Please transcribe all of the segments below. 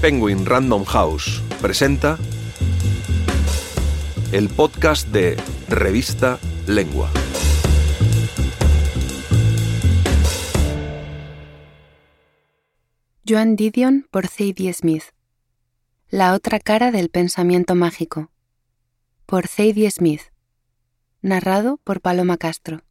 Penguin Random House presenta el podcast de Revista Lengua. Joan Didion por Zadie Smith. La otra cara del pensamiento mágico. Por Zadie Smith. Narrado por Paloma Castro.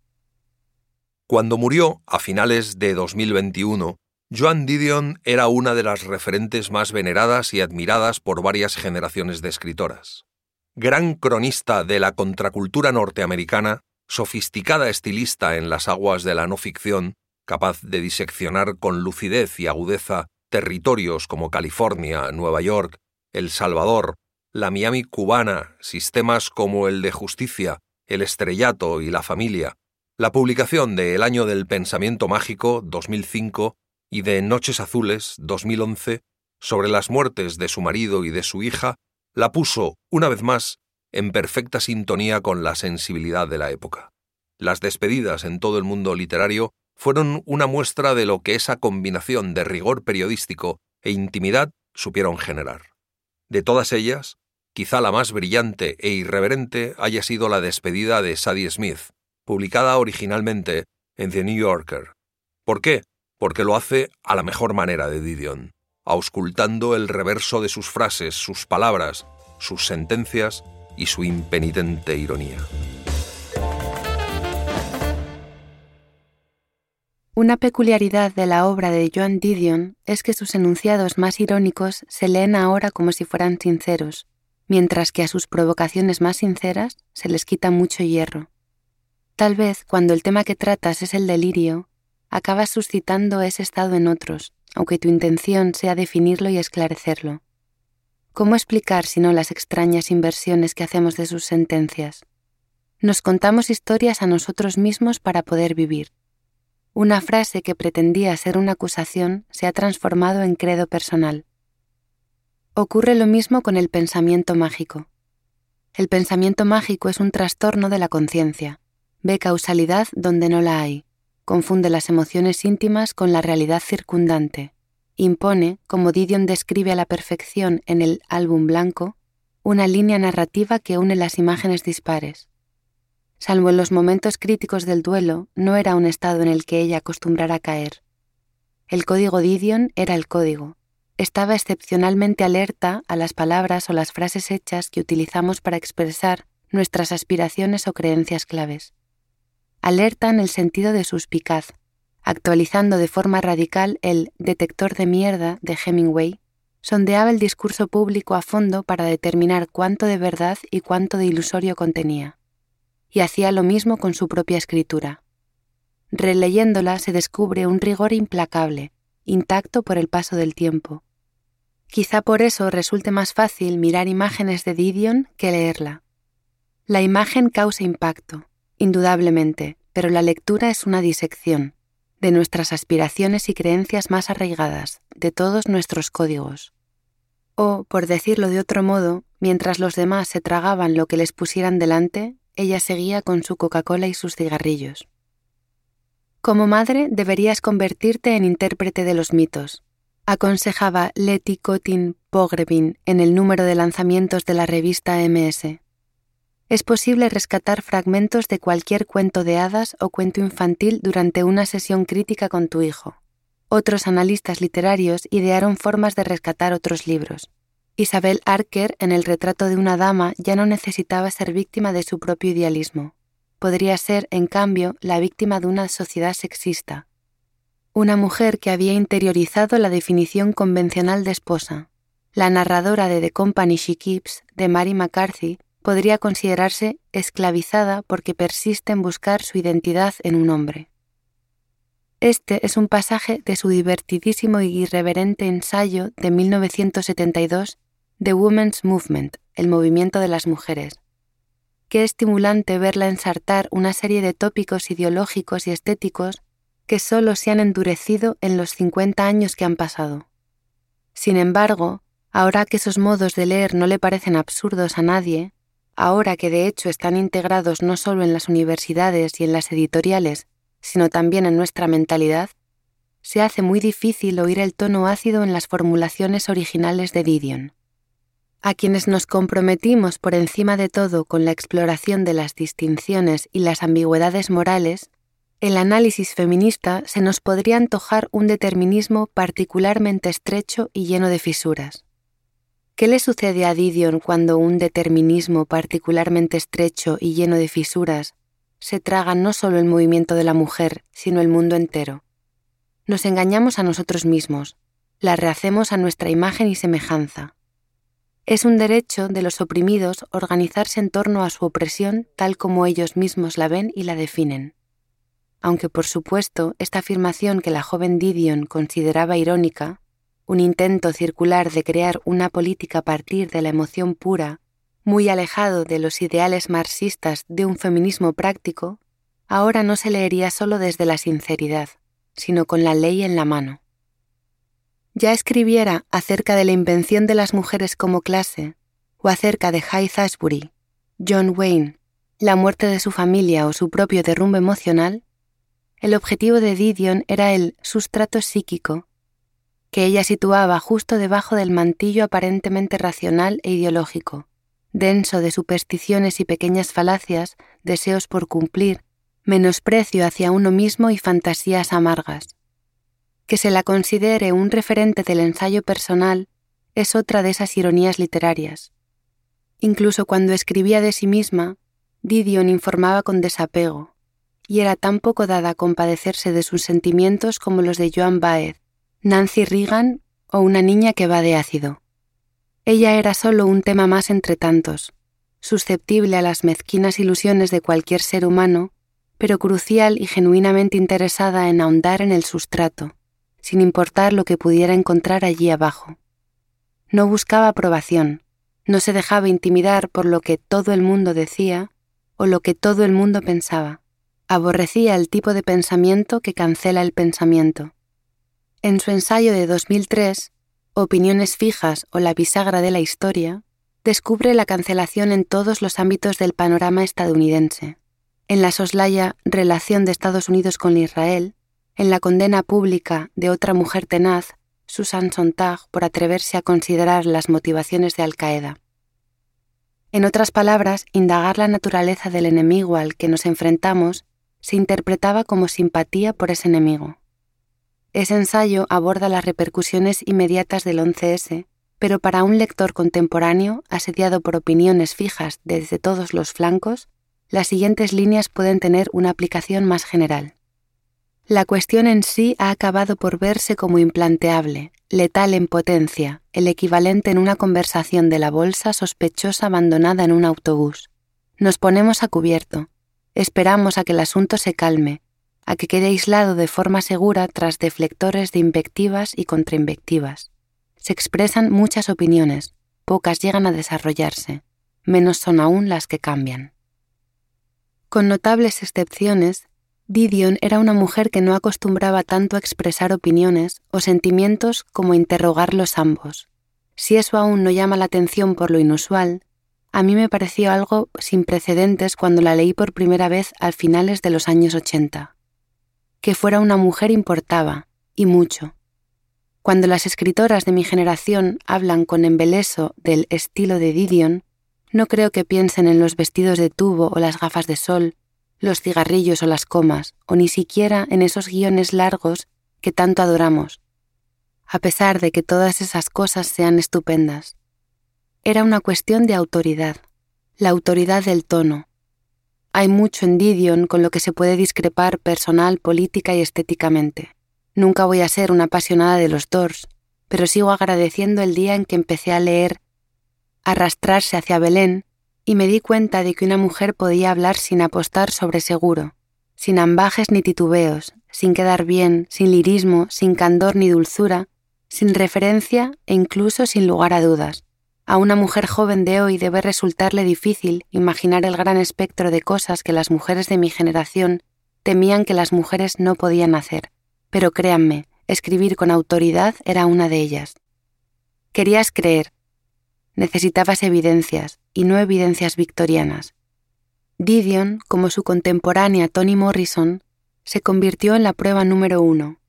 Cuando murió, a finales de 2021, Joan Didion era una de las referentes más veneradas y admiradas por varias generaciones de escritoras. Gran cronista de la contracultura norteamericana, sofisticada estilista en las aguas de la no ficción, capaz de diseccionar con lucidez y agudeza territorios como California, Nueva York, El Salvador, la Miami cubana, sistemas como el de justicia, el estrellato y la familia, la publicación de El año del pensamiento mágico 2005 y de Noches Azules 2011 sobre las muertes de su marido y de su hija la puso, una vez más, en perfecta sintonía con la sensibilidad de la época. Las despedidas en todo el mundo literario fueron una muestra de lo que esa combinación de rigor periodístico e intimidad supieron generar. De todas ellas, quizá la más brillante e irreverente haya sido la despedida de Sadie Smith, publicada originalmente en The New Yorker. ¿Por qué? Porque lo hace a la mejor manera de Didion, auscultando el reverso de sus frases, sus palabras, sus sentencias y su impenitente ironía. Una peculiaridad de la obra de Joan Didion es que sus enunciados más irónicos se leen ahora como si fueran sinceros, mientras que a sus provocaciones más sinceras se les quita mucho hierro. Tal vez cuando el tema que tratas es el delirio, acabas suscitando ese estado en otros, aunque tu intención sea definirlo y esclarecerlo. ¿Cómo explicar si no las extrañas inversiones que hacemos de sus sentencias? Nos contamos historias a nosotros mismos para poder vivir. Una frase que pretendía ser una acusación se ha transformado en credo personal. Ocurre lo mismo con el pensamiento mágico. El pensamiento mágico es un trastorno de la conciencia ve causalidad donde no la hay, confunde las emociones íntimas con la realidad circundante, impone, como Didion describe a la perfección en el álbum blanco, una línea narrativa que une las imágenes dispares. Salvo en los momentos críticos del duelo, no era un estado en el que ella acostumbrara caer. El código Didion era el código. Estaba excepcionalmente alerta a las palabras o las frases hechas que utilizamos para expresar nuestras aspiraciones o creencias claves alerta en el sentido de suspicaz, actualizando de forma radical el detector de mierda de Hemingway, sondeaba el discurso público a fondo para determinar cuánto de verdad y cuánto de ilusorio contenía. Y hacía lo mismo con su propia escritura. Releyéndola se descubre un rigor implacable, intacto por el paso del tiempo. Quizá por eso resulte más fácil mirar imágenes de Didion que leerla. La imagen causa impacto, indudablemente, pero la lectura es una disección de nuestras aspiraciones y creencias más arraigadas, de todos nuestros códigos. O, por decirlo de otro modo, mientras los demás se tragaban lo que les pusieran delante, ella seguía con su Coca-Cola y sus cigarrillos. Como madre deberías convertirte en intérprete de los mitos, aconsejaba Letty Cotin Pogrebin en el número de lanzamientos de la revista MS es posible rescatar fragmentos de cualquier cuento de hadas o cuento infantil durante una sesión crítica con tu hijo. Otros analistas literarios idearon formas de rescatar otros libros. Isabel Archer, en el retrato de una dama, ya no necesitaba ser víctima de su propio idealismo. Podría ser, en cambio, la víctima de una sociedad sexista. Una mujer que había interiorizado la definición convencional de esposa. La narradora de The Company She Keeps, de Mary McCarthy, podría considerarse esclavizada porque persiste en buscar su identidad en un hombre. Este es un pasaje de su divertidísimo y irreverente ensayo de 1972 The Women's Movement, el movimiento de las mujeres. Qué estimulante verla ensartar una serie de tópicos ideológicos y estéticos que solo se han endurecido en los 50 años que han pasado. Sin embargo, ahora que esos modos de leer no le parecen absurdos a nadie, ahora que de hecho están integrados no solo en las universidades y en las editoriales, sino también en nuestra mentalidad, se hace muy difícil oír el tono ácido en las formulaciones originales de Didion. A quienes nos comprometimos por encima de todo con la exploración de las distinciones y las ambigüedades morales, el análisis feminista se nos podría antojar un determinismo particularmente estrecho y lleno de fisuras. ¿Qué le sucede a Didion cuando un determinismo particularmente estrecho y lleno de fisuras se traga no solo el movimiento de la mujer, sino el mundo entero? Nos engañamos a nosotros mismos, la rehacemos a nuestra imagen y semejanza. Es un derecho de los oprimidos organizarse en torno a su opresión tal como ellos mismos la ven y la definen. Aunque por supuesto esta afirmación que la joven Didion consideraba irónica, un intento circular de crear una política a partir de la emoción pura, muy alejado de los ideales marxistas de un feminismo práctico, ahora no se leería solo desde la sinceridad, sino con la ley en la mano. Ya escribiera acerca de la invención de las mujeres como clase, o acerca de Hyde Ashbury, John Wayne, la muerte de su familia o su propio derrumbe emocional, el objetivo de Didion era el sustrato psíquico, que ella situaba justo debajo del mantillo aparentemente racional e ideológico, denso de supersticiones y pequeñas falacias, deseos por cumplir, menosprecio hacia uno mismo y fantasías amargas. Que se la considere un referente del ensayo personal es otra de esas ironías literarias. Incluso cuando escribía de sí misma, Didion informaba con desapego, y era tan poco dada a compadecerse de sus sentimientos como los de Joan Baez, Nancy Reagan o una niña que va de ácido. Ella era solo un tema más entre tantos, susceptible a las mezquinas ilusiones de cualquier ser humano pero crucial y genuinamente interesada en ahondar en el sustrato, sin importar lo que pudiera encontrar allí abajo. No buscaba aprobación, no se dejaba intimidar por lo que todo el mundo decía o lo que todo el mundo pensaba. Aborrecía el tipo de pensamiento que cancela el pensamiento. En su ensayo de 2003, Opiniones fijas o la bisagra de la historia, descubre la cancelación en todos los ámbitos del panorama estadounidense en la soslaya relación de Estados Unidos con Israel, en la condena pública de otra mujer tenaz, Susan Sontag, por atreverse a considerar las motivaciones de Al-Qaeda. En otras palabras, indagar la naturaleza del enemigo al que nos enfrentamos se interpretaba como simpatía por ese enemigo. Ese ensayo aborda las repercusiones inmediatas del 11S, pero para un lector contemporáneo, asediado por opiniones fijas desde todos los flancos, las siguientes líneas pueden tener una aplicación más general. La cuestión en sí ha acabado por verse como implanteable, letal en potencia, el equivalente en una conversación de la bolsa sospechosa abandonada en un autobús. Nos ponemos a cubierto, esperamos a que el asunto se calme, a que quede aislado de forma segura tras deflectores de invectivas y contrainvectivas. Se expresan muchas opiniones, pocas llegan a desarrollarse, menos son aún las que cambian. Con notables excepciones, Didion era una mujer que no acostumbraba tanto a expresar opiniones o sentimientos como a interrogarlos ambos. Si eso aún no llama la atención por lo inusual, a mí me pareció algo sin precedentes cuando la leí por primera vez al finales de los años 80. Que fuera una mujer importaba, y mucho. Cuando las escritoras de mi generación hablan con embeleso del estilo de Didion, no creo que piensen en los vestidos de tubo o las gafas de sol, los cigarrillos o las comas, o ni siquiera en esos guiones largos que tanto adoramos, a pesar de que todas esas cosas sean estupendas. Era una cuestión de autoridad, la autoridad del tono. Hay mucho en Didion con lo que se puede discrepar personal, política y estéticamente. Nunca voy a ser una apasionada de los Doors, pero sigo agradeciendo el día en que empecé a leer arrastrarse hacia Belén y me di cuenta de que una mujer podía hablar sin apostar sobre seguro, sin ambajes ni titubeos, sin quedar bien, sin lirismo, sin candor ni dulzura, sin referencia e incluso sin lugar a dudas. A una mujer joven de hoy debe resultarle difícil imaginar el gran espectro de cosas que las mujeres de mi generación temían que las mujeres no podían hacer. Pero créanme, escribir con autoridad era una de ellas. Querías creer, necesitabas evidencias, y no evidencias victorianas. Didion, como su contemporánea Toni Morrison, se convirtió en la prueba número uno.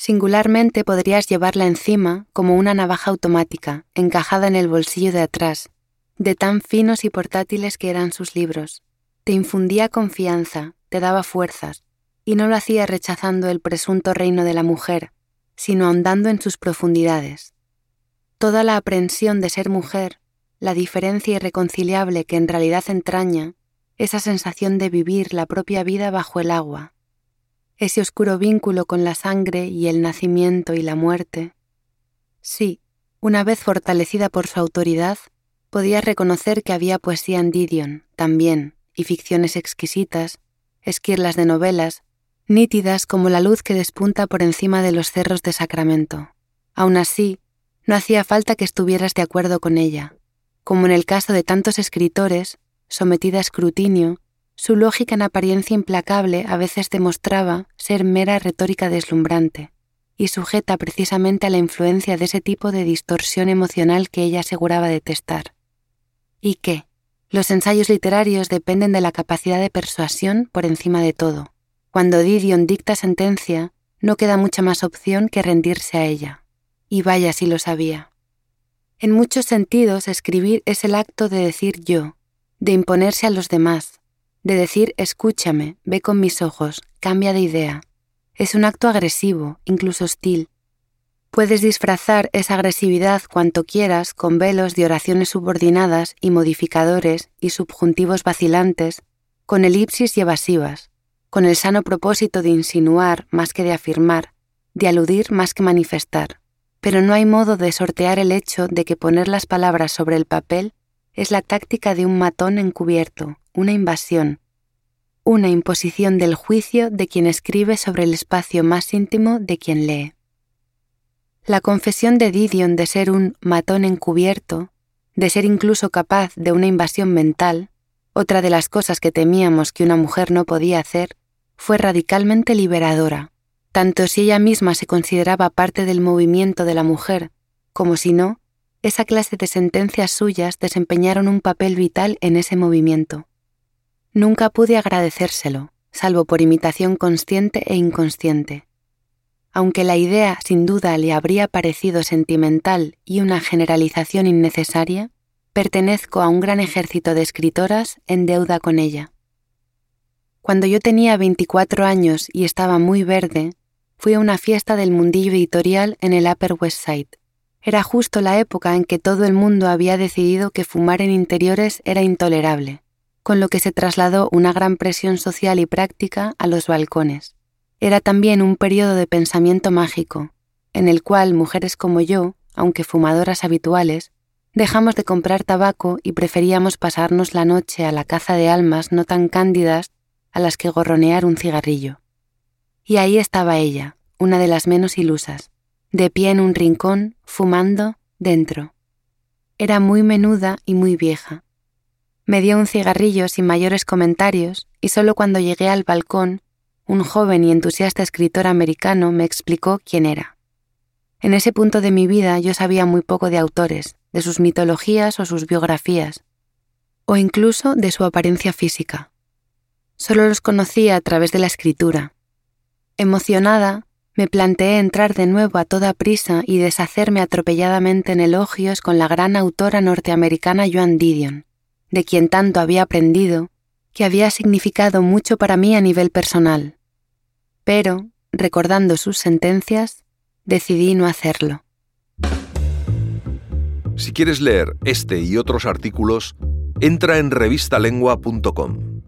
Singularmente podrías llevarla encima como una navaja automática, encajada en el bolsillo de atrás, de tan finos y portátiles que eran sus libros. Te infundía confianza, te daba fuerzas, y no lo hacía rechazando el presunto reino de la mujer, sino ahondando en sus profundidades. Toda la aprensión de ser mujer, la diferencia irreconciliable que en realidad entraña, esa sensación de vivir la propia vida bajo el agua, ese oscuro vínculo con la sangre y el nacimiento y la muerte. Sí, una vez fortalecida por su autoridad, podía reconocer que había poesía en Didion, también, y ficciones exquisitas, esquirlas de novelas, nítidas como la luz que despunta por encima de los cerros de Sacramento. Aún así, no hacía falta que estuvieras de acuerdo con ella. Como en el caso de tantos escritores, sometida a escrutinio, su lógica en apariencia implacable a veces demostraba ser mera retórica deslumbrante, y sujeta precisamente a la influencia de ese tipo de distorsión emocional que ella aseguraba detestar. ¿Y qué? Los ensayos literarios dependen de la capacidad de persuasión por encima de todo. Cuando Didion dicta sentencia, no queda mucha más opción que rendirse a ella. Y vaya si lo sabía. En muchos sentidos, escribir es el acto de decir yo, de imponerse a los demás, de decir escúchame, ve con mis ojos, cambia de idea. Es un acto agresivo, incluso hostil. Puedes disfrazar esa agresividad cuanto quieras con velos de oraciones subordinadas y modificadores y subjuntivos vacilantes, con elipsis y evasivas, con el sano propósito de insinuar más que de afirmar, de aludir más que manifestar. Pero no hay modo de sortear el hecho de que poner las palabras sobre el papel es la táctica de un matón encubierto, una invasión, una imposición del juicio de quien escribe sobre el espacio más íntimo de quien lee. La confesión de Didion de ser un matón encubierto, de ser incluso capaz de una invasión mental, otra de las cosas que temíamos que una mujer no podía hacer, fue radicalmente liberadora, tanto si ella misma se consideraba parte del movimiento de la mujer, como si no, esa clase de sentencias suyas desempeñaron un papel vital en ese movimiento. Nunca pude agradecérselo, salvo por imitación consciente e inconsciente. Aunque la idea sin duda le habría parecido sentimental y una generalización innecesaria, pertenezco a un gran ejército de escritoras en deuda con ella. Cuando yo tenía 24 años y estaba muy verde, fui a una fiesta del mundillo editorial en el Upper West Side. Era justo la época en que todo el mundo había decidido que fumar en interiores era intolerable con lo que se trasladó una gran presión social y práctica a los balcones. Era también un periodo de pensamiento mágico, en el cual mujeres como yo, aunque fumadoras habituales, dejamos de comprar tabaco y preferíamos pasarnos la noche a la caza de almas no tan cándidas a las que gorronear un cigarrillo. Y ahí estaba ella, una de las menos ilusas, de pie en un rincón, fumando, dentro. Era muy menuda y muy vieja, me dio un cigarrillo sin mayores comentarios y solo cuando llegué al balcón, un joven y entusiasta escritor americano me explicó quién era. En ese punto de mi vida yo sabía muy poco de autores, de sus mitologías o sus biografías, o incluso de su apariencia física. Solo los conocía a través de la escritura. Emocionada, me planteé entrar de nuevo a toda prisa y deshacerme atropelladamente en elogios con la gran autora norteamericana Joan Didion de quien tanto había aprendido, que había significado mucho para mí a nivel personal. Pero, recordando sus sentencias, decidí no hacerlo. Si quieres leer este y otros artículos, entra en revistalengua.com.